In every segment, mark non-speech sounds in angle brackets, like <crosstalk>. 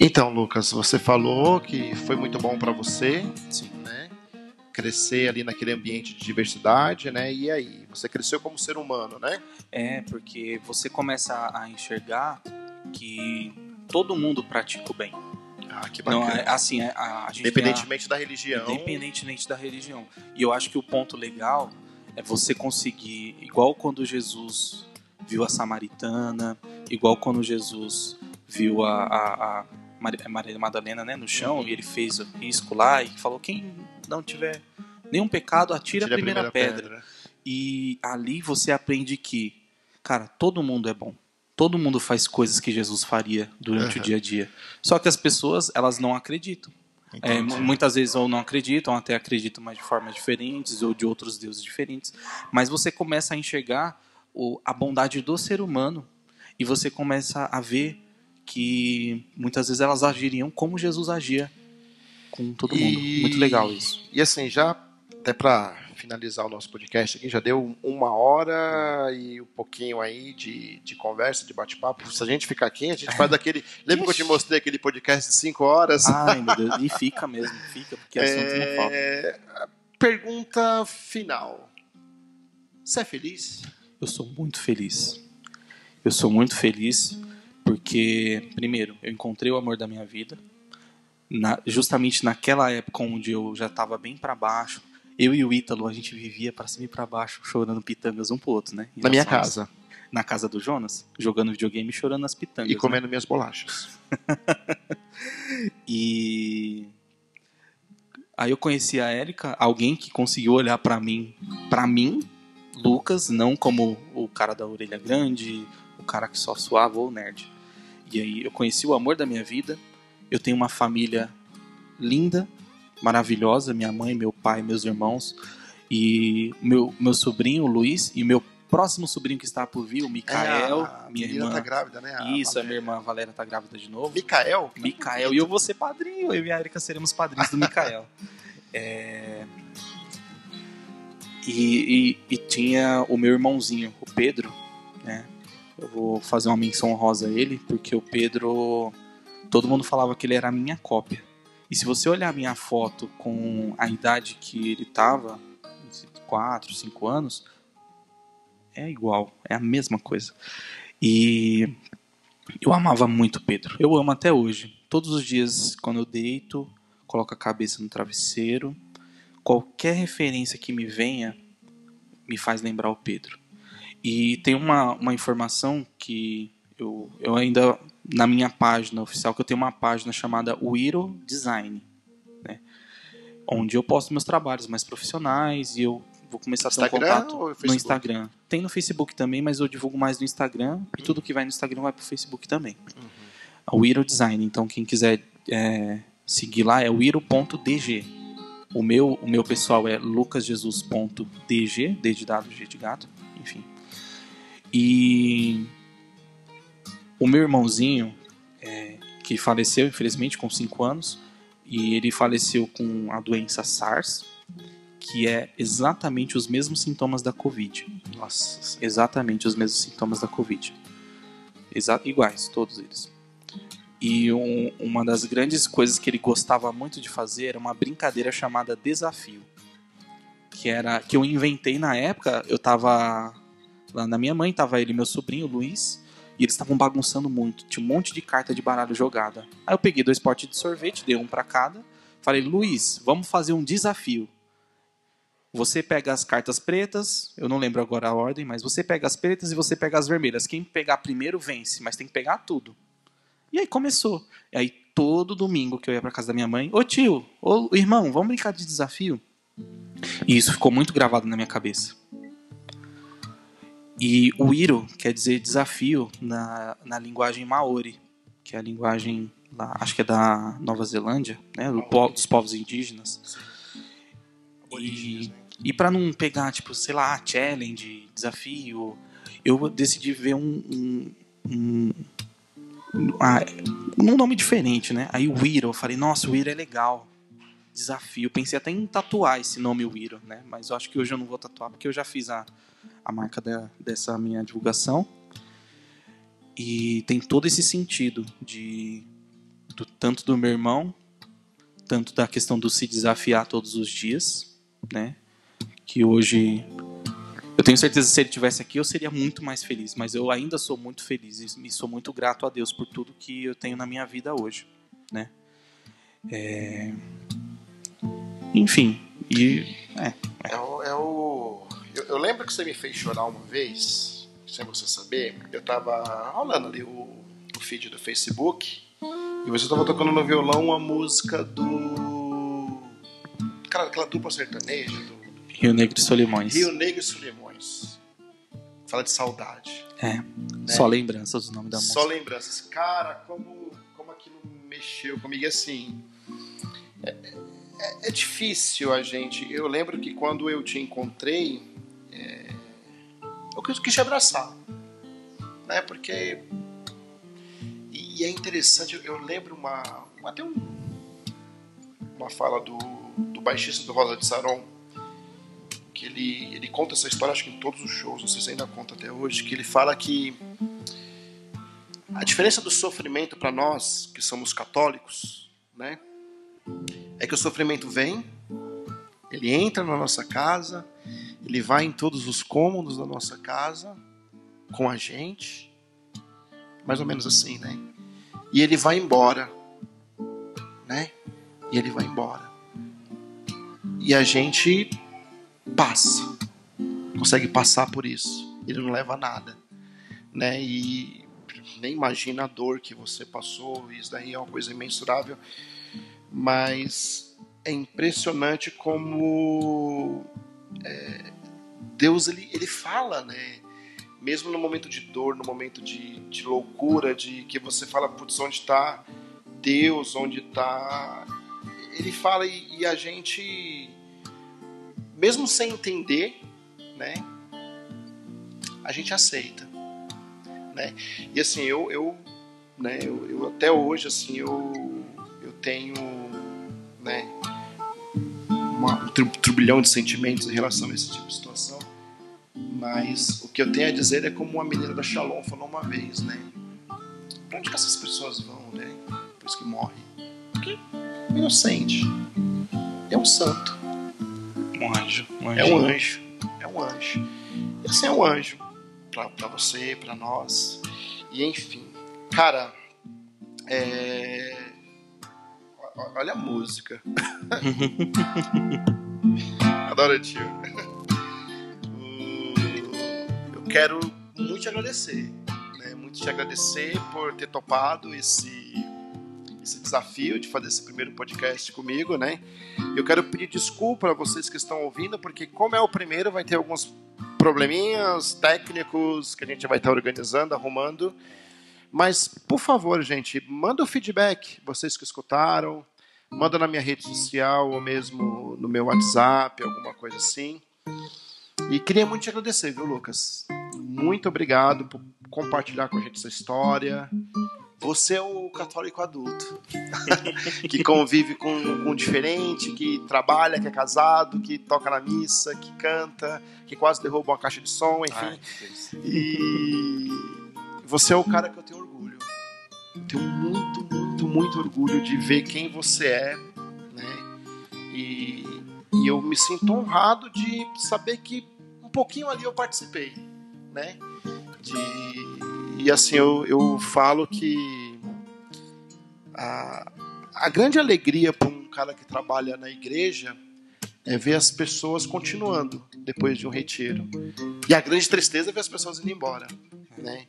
Então, Lucas, você falou que foi muito bom para você, Sim. né? Crescer ali naquele ambiente de diversidade, né? E aí, você cresceu como ser humano, né? É, porque você começa a enxergar que todo mundo pratica o bem. Ah, que Não, bacana. é, assim, é, a, gente tem a- Independentemente da religião. independentemente da religião. E eu acho que o ponto legal é você conseguir, igual quando Jesus viu a samaritana, igual quando Jesus viu a, a, a Maria Madalena né, no chão e ele fez o risco lá e falou: quem não tiver nenhum pecado, atira Tira a primeira, pedra. E ali você aprende que, cara, todo mundo é bom. Todo mundo faz coisas que Jesus faria durante Aham. o dia a dia. Só que as pessoas, elas não acreditam. É, muitas vezes ou não acreditam, até acreditam, mas de formas diferentes ou de outros deuses diferentes. Mas você começa a enxergar o- a bondade do ser humano e você começa a ver que muitas vezes elas agiriam como Jesus agia com todo mundo. E- Muito legal isso. E assim, já até para finalizar o nosso podcast aqui, já deu uma hora e um pouquinho aí de, de conversa, de bate-papo. Se a gente ficar aqui, a gente faz daquele. <laughs> Lembra que eu te mostrei aquele podcast de 5 horas? Ai, meu Deus. E fica mesmo, fica, porque assunto não falta. É, Pergunta final. Você é feliz? Eu sou muito feliz. Eu sou muito feliz porque, primeiro, eu encontrei o amor da minha vida. Na- justamente naquela época onde eu já estava bem para baixo. Eu e o Ítalo, a gente vivia para cima e para baixo, chorando pitangas um pro outro, né? E Na minha somos- casa. Na casa do Jonas, jogando videogame e chorando as pitangas. E né? comendo minhas bolachas. <laughs> E aí eu conheci a Érica, alguém que conseguiu olhar pra mim, para mim, Lucas, não como o cara da orelha grande, o cara que só suava ou nerd. E aí eu conheci o amor da minha vida. Eu tenho uma família linda, maravilhosa, minha mãe, meu pai, meus irmãos e meu meu sobrinho o Luiz e meu próximo sobrinho que está por vir, o Mikael, É, a minha menina irmã. tá grávida, né? A- Isso, a minha irmã Valéria tá grávida de novo. Mikael? Mikael. E eu vou ser padrinho. Eu e a Erika seremos padrinhos do Mikael. <laughs> É, E, e- e tinha o meu irmãozinho, o Pedro. Né? Eu vou fazer uma menção honrosa a ele, porque o Pedro. Todo mundo falava que ele era a minha cópia. E se você olhar a minha foto com a idade que ele tava, 4, 5 anos, é igual, é a mesma coisa. E eu amava muito o Pedro. Eu amo até hoje. Todos os dias, quando eu deito, coloco a cabeça no travesseiro. Qualquer referência que me venha me faz lembrar o Pedro. E tem uma, uma informação que eu, eu ainda, na minha página oficial, que eu tenho uma página chamada Wiro Design. Né? Onde eu posto meus trabalhos mais profissionais e eu vou começar a ter um contato no? Instagram. Tem no Facebook também, mas eu divulgo mais no Instagram. E tudo que vai no Instagram vai pro Facebook também. A Wiro Design. Então, quem quiser é, seguir lá é wiro.dg. O meu, o meu pessoal é lucasjesus.dg, D de dado, G de gato, enfim. E o meu irmãozinho, é, que faleceu, infelizmente, com 5 anos, e ele faleceu com a doença SARS, que é exatamente os mesmos sintomas da Covid. Nossa. Exatamente os mesmos sintomas da Covid. Exa iguais, todos eles. E um- uma das grandes coisas que ele gostava muito de fazer era uma brincadeira chamada desafio. Que era que eu inventei na época, eu tava lá na minha mãe, tava ele e meu sobrinho, Luiz, e eles estavam bagunçando muito, tinha um monte de carta de baralho jogada. Aí eu peguei dois potes de sorvete, dei um pra cada, falei: "Luiz, vamos fazer um desafio. Você pega as cartas pretas, eu não lembro agora a ordem, mas você pega as pretas e você pega as vermelhas. Quem pegar primeiro vence, mas tem que pegar tudo. E aí começou. E aí todo domingo que eu ia pra casa da minha mãe, ô tio, ô irmão, vamos brincar de desafio? E isso ficou muito gravado na minha cabeça. E o Iro quer dizer desafio na, na linguagem Maori, que é a linguagem lá, acho que é da Nova Zelândia, né, do po- dos povos indígenas. E, e para não pegar, tipo, sei lá, challenge, desafio, eu decidi ver um. um, um ah, um nome diferente, né? Aí o Wiro, eu falei, nossa, o Wiro é legal. Desafio. Pensei até em tatuar esse nome Wiro, né? Mas eu acho que hoje eu não vou tatuar, porque eu já fiz a, a marca da, dessa minha divulgação. E tem todo esse sentido de do, tanto do meu irmão, tanto da questão do se desafiar todos os dias, né? Que hoje eu tenho certeza que se ele tivesse aqui eu seria muito mais feliz, mas eu ainda sou muito feliz e sou muito grato a Deus por tudo que eu tenho na minha vida hoje, né? É... Enfim, e é, é. é o, é o... Eu, lembro que você me fez chorar uma vez, sem você saber. Eu tava rolando ali o, o feed do Facebook e você tava tocando no violão uma música do. Cara, aquela dupla sertaneja do. Rio Negro e Solimões. Rio Negro e Solimões. Fala de saudade. É. Né? Só lembranças o nome da música. Só lembranças. Cara, como, como aquilo mexeu comigo. Assim. É, é, é, difícil a gente. Eu lembro que quando eu te encontrei, eu quis te abraçar. Né? Porque. E é interessante, eu lembro uma. Até um, uma fala do, do baixista do Rosa de Saron, que ele, ele conta essa história, acho que em todos os shows, não sei se ainda conta até hoje, que ele fala que a diferença do sofrimento para nós, que somos católicos, né? é que o sofrimento vem, ele entra na nossa casa, ele vai em todos os cômodos da nossa casa com a gente, mais ou menos assim, né? E ele vai embora, né? E ele vai embora. E a gente passa, consegue passar por isso. Ele não leva nada, né? E nem imagina a dor que você passou, isso daí é uma coisa imensurável mas é impressionante como é, Deus ele, ele fala, né? Mesmo no momento de dor, no momento de, de loucura, de que você fala, putz, onde está Deus, onde está. Ele fala e, e, a gente, mesmo sem entender, né? A gente aceita, né? E assim, eu, eu, né, eu, eu até hoje, assim, eu, eu tenho uma, um turbilhão de sentimentos em relação a esse tipo de situação. Mas o que eu tenho a dizer é como uma menina da Shalom falou uma vez, né? Pra onde que essas pessoas vão, né? Depois que morrem? Porque é inocente. É um santo. Um anjo. Um é um anjo. É um anjo. E assim é um anjo. Pra, pra você, pra nós. E enfim. Cara, é Olha a música. <laughs> Adoro tio. Eu quero muito te agradecer. Né? Muito te agradecer por ter topado esse, esse desafio de fazer esse primeiro podcast comigo, né? Eu quero pedir desculpa a vocês que estão ouvindo, porque como é o primeiro, vai ter alguns probleminhas técnicos que a gente vai estar organizando, arrumando. Mas, por favor, gente, manda o feedback, vocês que escutaram, manda na minha rede social ou mesmo no meu WhatsApp, alguma coisa assim. E queria muito te agradecer, viu, Lucas? Muito obrigado por compartilhar com a gente essa história. Você é o católico adulto <laughs> que convive com, com o diferente, que trabalha, que é casado, que toca na missa, que canta, que quase derruba uma caixa de som, enfim. Ai, e você é o cara que eu tenho orgulho. Eu tenho muito, muito, orgulho de ver quem você é, né? E, e eu me sinto honrado de saber que um pouquinho ali eu participei, né? De, e assim, eu, eu falo que a, a grande alegria para um cara que trabalha na igreja é ver as pessoas continuando depois de um retiro. E a grande tristeza é ver as pessoas indo embora, né?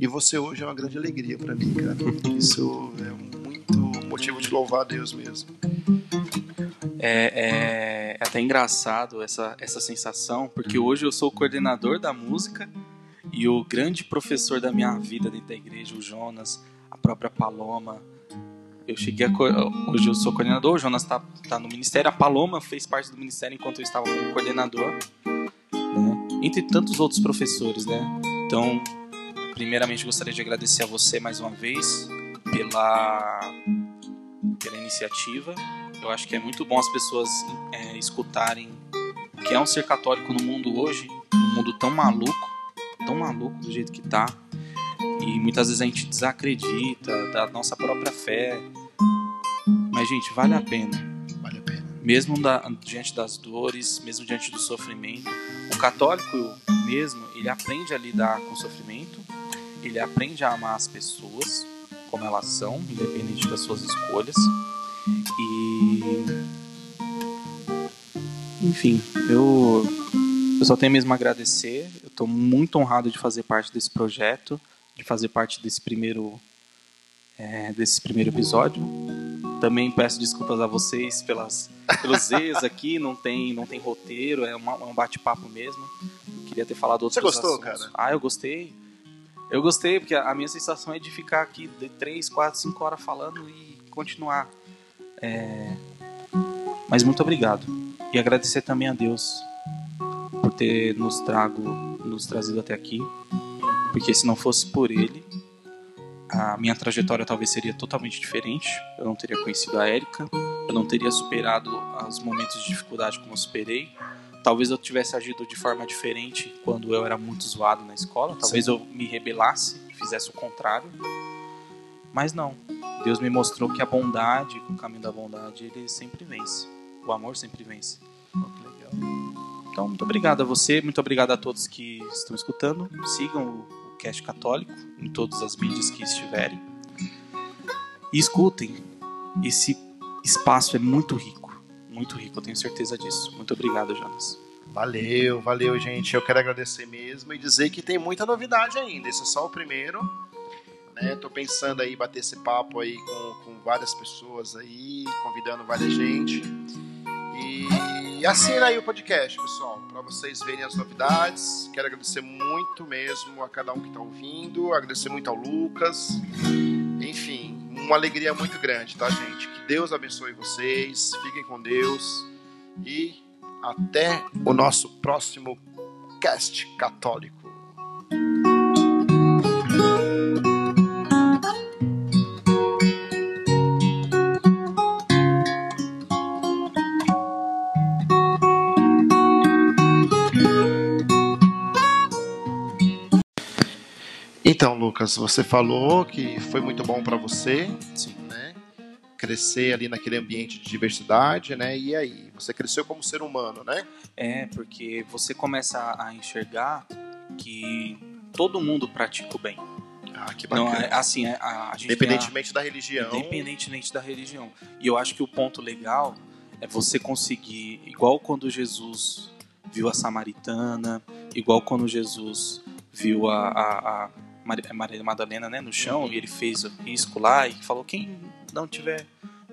E você hoje é uma grande alegria para mim, cara. <laughs> Isso é muito motivo de louvar a Deus mesmo. É, é, até engraçado essa, essa sensação, porque hoje eu sou o coordenador da música e o grande professor da minha vida dentro da igreja, o Jonas, a própria Paloma. Eu cheguei a. Hoje eu sou coordenador, o Jonas está tá no ministério, a Paloma fez parte do ministério enquanto eu estava como coordenador, né? entre tantos outros professores, né? Então, primeiramente gostaria de agradecer a você mais uma vez pela, pela iniciativa. Eu acho que é muito bom as pessoas é, escutarem o que é um ser católico no mundo hoje, um mundo tão maluco, tão maluco do jeito que tá. E muitas vezes a gente desacredita da nossa própria fé. Mas, gente, vale a pena. Vale a pena. Mesmo da, diante das dores, mesmo diante do sofrimento. O católico mesmo, ele aprende a lidar com o sofrimento, ele aprende a amar as pessoas como elas são, independente das suas escolhas. E. Enfim, eu, eu só tenho mesmo a agradecer. Eu estou muito honrado de fazer parte desse projeto, de fazer parte desse primeiro, é, desse primeiro episódio. Também peço desculpas a vocês pelas, pelos <laughs> erros aqui, não tem, não tem roteiro, é, uma, é um bate-papo mesmo. Queria ter falado outros Você gostou, assuntos. cara? Ah, eu gostei. Eu gostei, porque a minha sensação é de ficar aqui de 3, 4, 5 horas falando e continuar. É... Mas muito obrigado. E agradecer também a Deus por ter nos trago, nos trazido até aqui. Porque se não fosse por Ele, a minha trajetória talvez seria totalmente diferente. Eu não teria conhecido a Érica, eu não teria superado os momentos de dificuldade como eu superei. Talvez eu tivesse agido de forma diferente quando eu era muito zoado na escola. Talvez Sim. eu me rebelasse, fizesse o contrário. Mas não. Deus me mostrou que a bondade, que o caminho da bondade, ele sempre vence. O amor sempre vence. Legal. Então, muito obrigado a você, muito obrigado a todos que estão escutando. Sigam o, o Cast Católico em todas as mídias que estiverem. E escutem. Esse espaço é muito rico. Muito rico, eu tenho certeza disso. Muito obrigado, Jonas. Valeu, valeu, gente. Eu quero agradecer mesmo e dizer que tem muita novidade ainda. Esse é só o primeiro. Né? Tô pensando aí bater esse papo aí com, com várias pessoas aí, convidando várias gente. E assina aí o podcast, pessoal, para vocês verem as novidades. Quero agradecer muito mesmo a cada um que tá ouvindo, agradecer muito ao Lucas. Enfim, uma alegria muito grande, tá, gente? Que Deus abençoe vocês, fiquem com Deus e até o nosso próximo cast católico. Então, Lucas, você falou que foi muito bom para você, Sim. né? Crescer ali naquele ambiente de diversidade, né? E aí, você cresceu como ser humano, né? É, porque você começa a enxergar que todo mundo pratica o bem. Ah, que Não, bacana. é, assim, é, a, a gente tem a- Independentemente da religião. Independentemente da religião. E eu acho que o ponto legal é você conseguir, igual quando Jesus viu a samaritana, igual quando Jesus viu a, a, Maria Madalena né, no chão e ele fez o risco lá e falou: quem não tiver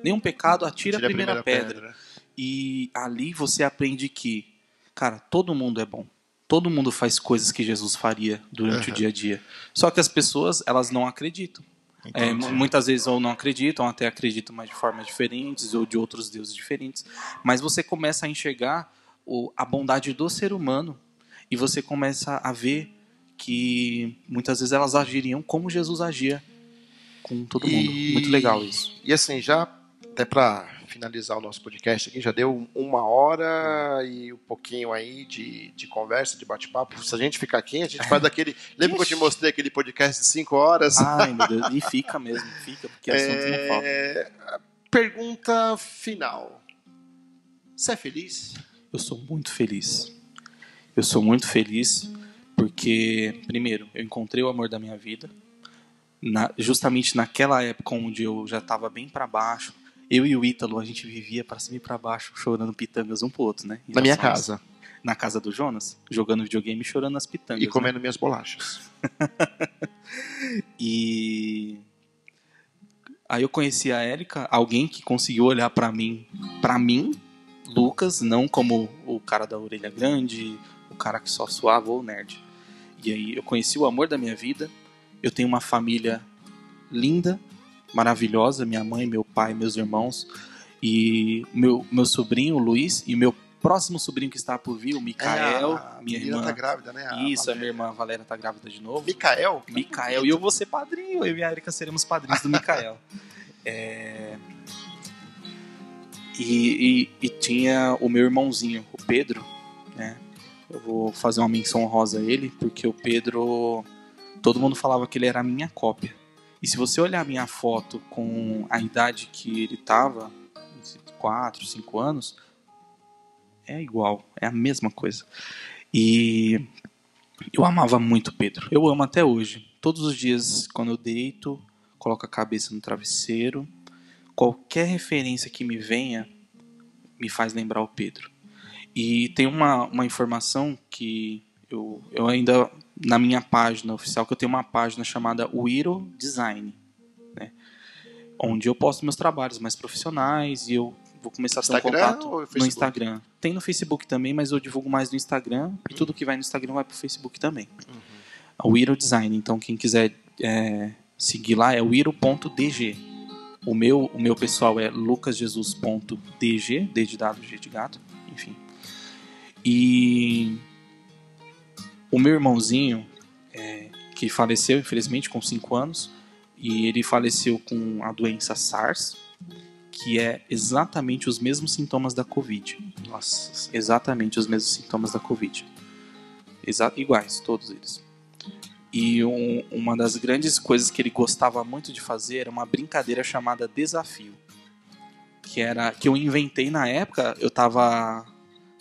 nenhum pecado, atira Tira a primeira, pedra. E ali você aprende que, cara, todo mundo é bom. Todo mundo faz coisas que Jesus faria durante o Aham. dia a dia. Só que as pessoas, elas não acreditam. É, muitas vezes ou não acreditam, até acreditam, mas de formas diferentes ou de outros deuses diferentes. Mas você começa a enxergar o- a bondade do ser humano e você começa a ver que muitas vezes elas agiriam como Jesus agia com todo mundo. E- Muito legal isso. E assim, já até para finalizar o nosso podcast aqui, já deu uma hora e um pouquinho aí de, de conversa, de bate-papo. Se a gente ficar aqui, a gente faz daquele. <laughs> Lembra que eu te mostrei aquele podcast de 5 horas? Ai, meu Deus. E <laughs> fica mesmo, fica, porque assunto não falta. É, Pergunta final. Você é feliz? Eu sou muito feliz. Eu sou muito feliz porque, primeiro, eu encontrei o amor da minha vida. Na- justamente naquela época onde eu já estava bem para baixo. Eu e o Ítalo, a gente vivia para cima e para baixo, chorando pitangas um pro outro, né? Na minha somos- casa. Na casa do Jonas, jogando videogame e chorando as pitangas. E né? comendo minhas bolachas. <laughs> E aí eu conheci a Érica, alguém que conseguiu olhar pra mim, para mim, Lucas, não como o cara da orelha grande, o cara que só suava ou nerd. E aí eu conheci o amor da minha vida. Eu tenho uma família linda, maravilhosa, minha mãe, meu pai, meus irmãos e meu meu sobrinho Luiz e meu próximo sobrinho que está por vir, o Micael, É, a minha irmã. tá grávida, né? A Isso, a minha irmã Valéria tá grávida de novo. Micael? Micael. E eu vou ser padrinho. Eu e a Erika seremos padrinhos do Micael. <laughs> É, E, e- e tinha o meu irmãozinho, o Pedro, né? Eu vou fazer uma menção honrosa a ele, porque o Pedro. todo mundo falava que ele era a minha cópia. E se você olhar a minha foto com a idade que ele tava, 4, 5 anos, é igual, é a mesma coisa. E eu amava muito Pedro. Eu amo até hoje. Todos os dias, quando eu deito, coloco a cabeça no travesseiro, qualquer referência que me venha me faz lembrar o Pedro. E tem uma, uma informação que eu, eu ainda, na minha página oficial, que eu tenho uma página chamada Wiro Design, né? onde eu posto meus trabalhos mais profissionais e eu vou começar a ter um contato no Instagram. Tem no Facebook também, mas eu divulgo mais no Instagram e tudo que vai no Instagram vai pro Facebook também. O Wiro Design, então quem quiser é, seguir lá é wiro.dg. O meu, o meu pessoal é lucasjesus.dg, D de dado, G de gato, enfim. E o meu irmãozinho, é, que faleceu, infelizmente, com 5 anos, e ele faleceu com a doença SARS, que é exatamente os mesmos sintomas da Covid. Nossa. Exatamente os mesmos sintomas da Covid. Exa iguais, todos eles. E um- uma das grandes coisas que ele gostava muito de fazer era uma brincadeira chamada desafio. Que era que eu inventei na época, eu tava lá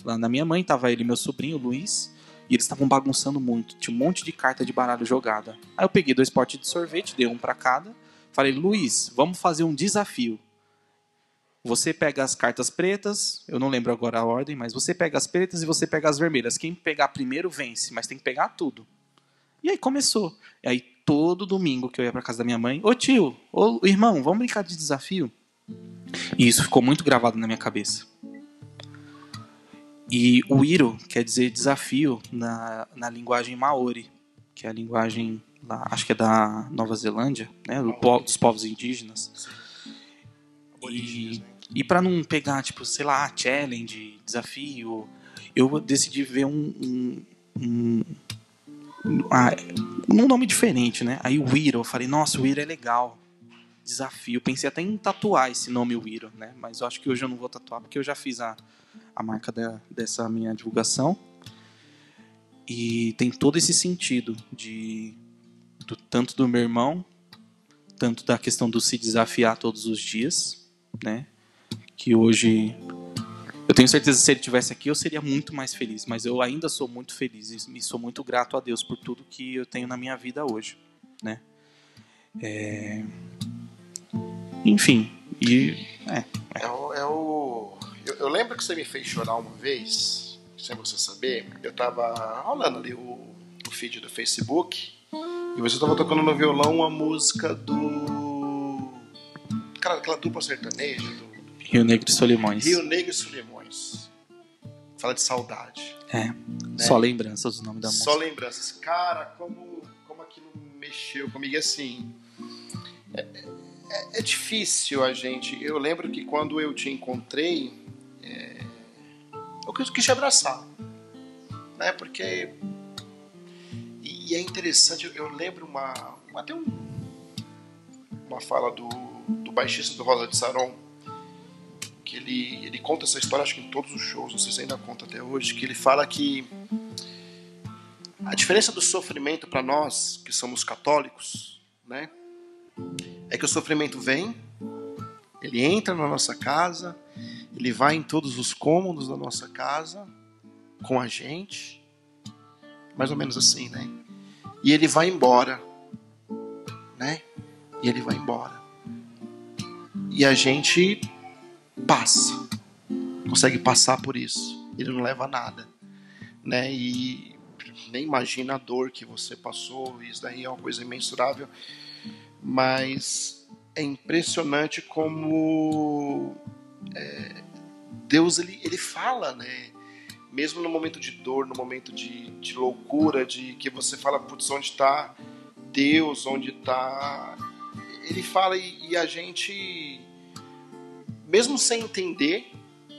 na minha mãe, tava ele e meu sobrinho, Luiz, e eles estavam bagunçando muito, tinha um monte de carta de baralho jogada. Aí eu peguei dois potes de sorvete, dei um pra cada, falei: "Luiz, vamos fazer um desafio. Você pega as cartas pretas, eu não lembro agora a ordem, mas você pega as pretas e você pega as vermelhas. Quem pegar primeiro vence, mas tem que pegar tudo. E aí começou. E aí todo domingo que eu ia pra casa da minha mãe, ô tio, ô irmão, vamos brincar de desafio? E isso ficou muito gravado na minha cabeça. E o Iro quer dizer desafio na, na linguagem Maori, que é a linguagem lá, acho que é da Nova Zelândia, né, do po- dos povos indígenas. Né? E para não pegar, tipo, sei lá, challenge, desafio, eu decidi ver um. um, um, ah, um nome diferente, né? Aí o Wiro, eu falei, nossa, o Wiro é legal. Desafio. Pensei até em tatuar esse nome Wiro, né? Mas eu acho que hoje eu não vou tatuar, porque eu já fiz a, a marca da- dessa minha divulgação. E tem todo esse sentido de do, tanto do meu irmão, tanto da questão do se desafiar todos os dias, né? Que hoje eu tenho certeza que se ele tivesse aqui eu seria muito mais feliz, mas eu ainda sou muito feliz e sou muito grato a Deus por tudo que eu tenho na minha vida hoje, né? É, Enfim, e é, É o. é o- Eu, eu lembro que você me fez chorar uma vez, sem você saber. Eu tava rolando ali o, o feed do Facebook e você tava tocando no violão uma música do. Cara, aquela dupla sertaneja do Rio Negro e Solimões. Rio Negro e Solimões. Fala de saudade. É, só lembranças do nome da música. Só lembranças. Cara, como, como aquilo mexeu comigo. Assim. É, é- é difícil a gente. Eu lembro que quando eu te encontrei. É, eu quis, abraçar. Né? Porque. E, e é interessante, eu, eu lembro uma. Até um, uma fala do, do baixista do Rosa de Saron. Que ele, ele conta essa história, acho que em todos os shows, não sei se ainda conta até hoje, que ele fala que a diferença do sofrimento para nós que somos católicos, né, é que o sofrimento vem, ele entra na nossa casa, ele vai em todos os cômodos da nossa casa com a gente, mais ou menos assim, né? E ele vai embora, né? E ele vai embora. E a gente passa, consegue passar por isso. Ele não leva nada, né? E nem imagina a dor que você passou, isso daí é uma coisa imensurável, mas é impressionante como é, Deus ele, ele fala, né? Mesmo no momento de dor, no momento de, de loucura, de que você fala, putz, onde está Deus, onde está. Ele fala e, e a gente, mesmo sem entender,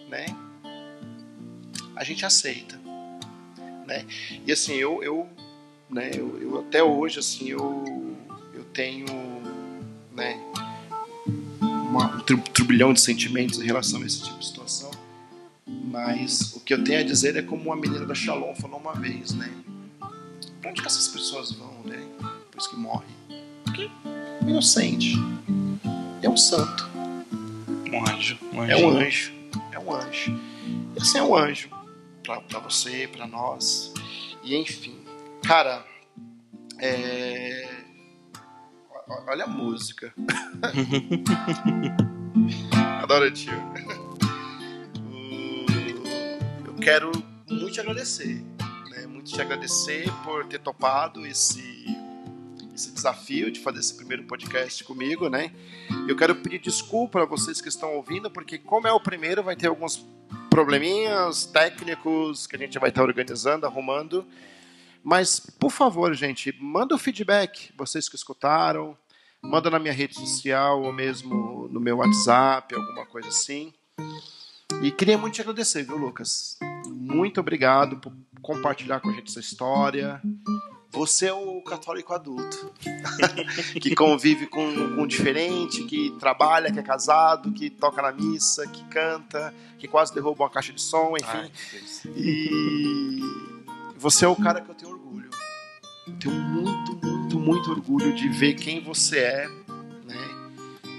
né? A gente aceita né? E assim, eu, eu, né, eu, eu até hoje, assim, eu, eu tenho, né, uma, um tur- turbilhão de sentimentos em relação a esse tipo de situação, mas o que eu tenho a dizer é como a menina da Shalom falou uma vez, né? Pra onde que essas pessoas vão, né? depois que morre. Porque é inocente. É um santo. Um anjo. Um anjo. É um anjo. É um anjo. Esse é um anjo para você, para nós. E enfim, cara, é... olha a música. <laughs> Adoro tio. Eu quero muito te agradecer, né? Muito te agradecer por ter topado esse esse desafio de fazer esse primeiro podcast comigo, né? Eu quero pedir desculpa a vocês que estão ouvindo, porque como é o primeiro, vai ter alguns probleminhas técnicos que a gente vai estar organizando, arrumando. Mas, por favor, gente, manda o feedback, vocês que escutaram, manda na minha rede social ou mesmo no meu WhatsApp, alguma coisa assim. E queria muito te agradecer, viu, Lucas? Muito obrigado por compartilhar com a gente essa história. Você é o católico adulto, <laughs> que convive com, com diferente, que trabalha, que é casado, que toca na missa, que canta, que quase derruba uma caixa de som, enfim. Ai, e você é o cara que eu tenho orgulho. Eu tenho muito, muito, orgulho de ver quem você é, né?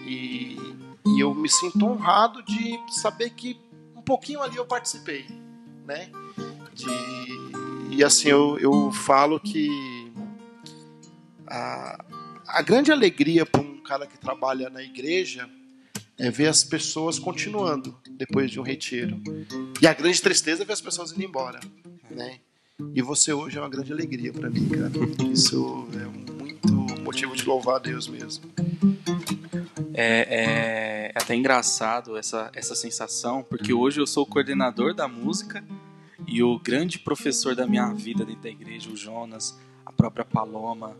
E, e eu me sinto honrado de saber que um pouquinho ali eu participei, né? De e assim, eu, eu falo que a, a grande alegria para um cara que trabalha na igreja é ver as pessoas continuando depois de um retiro. E a grande tristeza é ver as pessoas indo embora, né? E você hoje é uma grande alegria para mim, cara. Isso é muito motivo de louvar a Deus mesmo. É, é, é até engraçado essa, essa sensação, porque hoje eu sou o coordenador da música e o grande professor da minha vida dentro da igreja, o Jonas, a própria Paloma.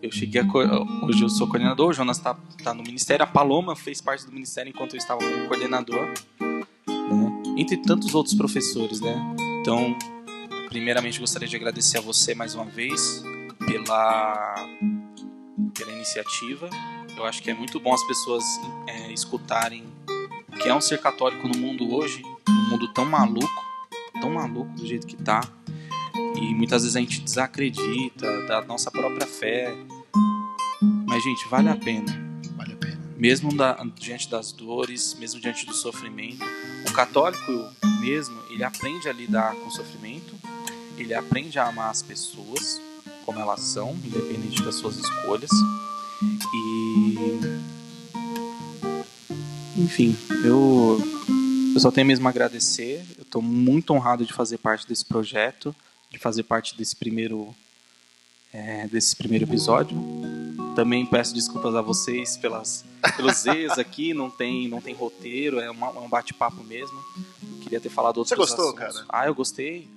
Eu cheguei a. Hoje eu sou coordenador, o Jonas está tá no ministério, a Paloma fez parte do ministério enquanto eu estava como coordenador, né? entre tantos outros professores, né? Então, primeiramente gostaria de agradecer a você mais uma vez pela, pela iniciativa. Eu acho que é muito bom as pessoas é, escutarem o que é um ser católico no mundo hoje, um mundo tão maluco tão maluco do jeito que tá. E muitas vezes a gente desacredita da nossa própria fé. Mas, gente, vale a pena. Vale a pena. Mesmo da, diante das dores, mesmo diante do sofrimento. O católico mesmo, ele aprende a lidar com o sofrimento, ele aprende a amar as pessoas como elas são, independente das suas escolhas. E. Enfim, eu eu só tenho mesmo a agradecer. Eu estou muito honrado de fazer parte desse projeto, de fazer parte desse primeiro, é, desse primeiro episódio. Também peço desculpas a vocês pelas, pelos <laughs> erros aqui. Não tem, não tem roteiro, é, uma, é um bate-papo mesmo. Queria ter falado outros Você gostou, assuntos. cara? Ah, eu gostei.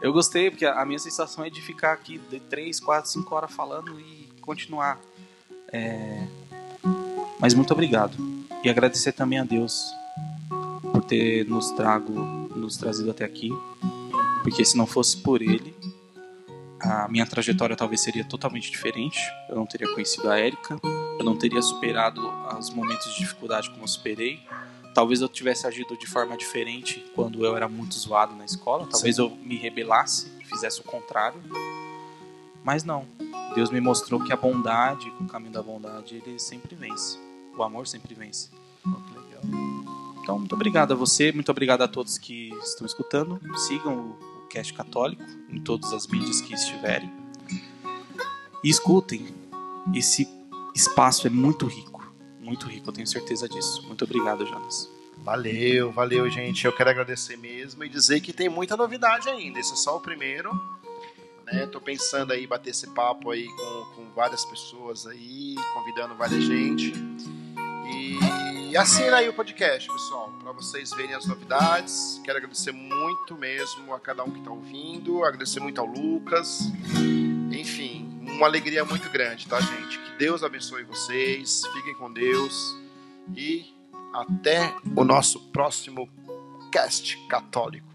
Eu gostei, porque a minha sensação é de ficar aqui de 3, 4, 5 horas falando e continuar. É... Mas muito obrigado. E agradecer também a Deus por ter nos trago, nos trazido até aqui, porque se não fosse por ele, a minha trajetória talvez seria totalmente diferente. Eu não teria conhecido a Érica, eu não teria superado os momentos de dificuldade como eu superei. Talvez eu tivesse agido de forma diferente quando eu era muito zoado na escola. Talvez Sim. eu me rebelasse, fizesse o contrário. Mas não. Deus me mostrou que a bondade, que o caminho da bondade, ele sempre vence. O amor sempre vence. Então, muito obrigado a você, muito obrigado a todos que estão escutando. Sigam o Cast Católico em todas as mídias que estiverem. E escutem. Esse espaço é muito rico. Muito rico, eu tenho certeza disso. Muito obrigado, Jonas. Valeu, valeu, gente. Eu quero agradecer mesmo e dizer que tem muita novidade ainda. Esse é só o primeiro. Né? Tô pensando aí bater esse papo aí com, com várias pessoas aí, convidando várias gente. E assina aí o podcast, pessoal, para vocês verem as novidades. Quero agradecer muito mesmo a cada um que está ouvindo, agradecer muito ao Lucas. Enfim, uma alegria muito grande, tá, gente? Que Deus abençoe vocês, fiquem com Deus e até o nosso próximo cast católico.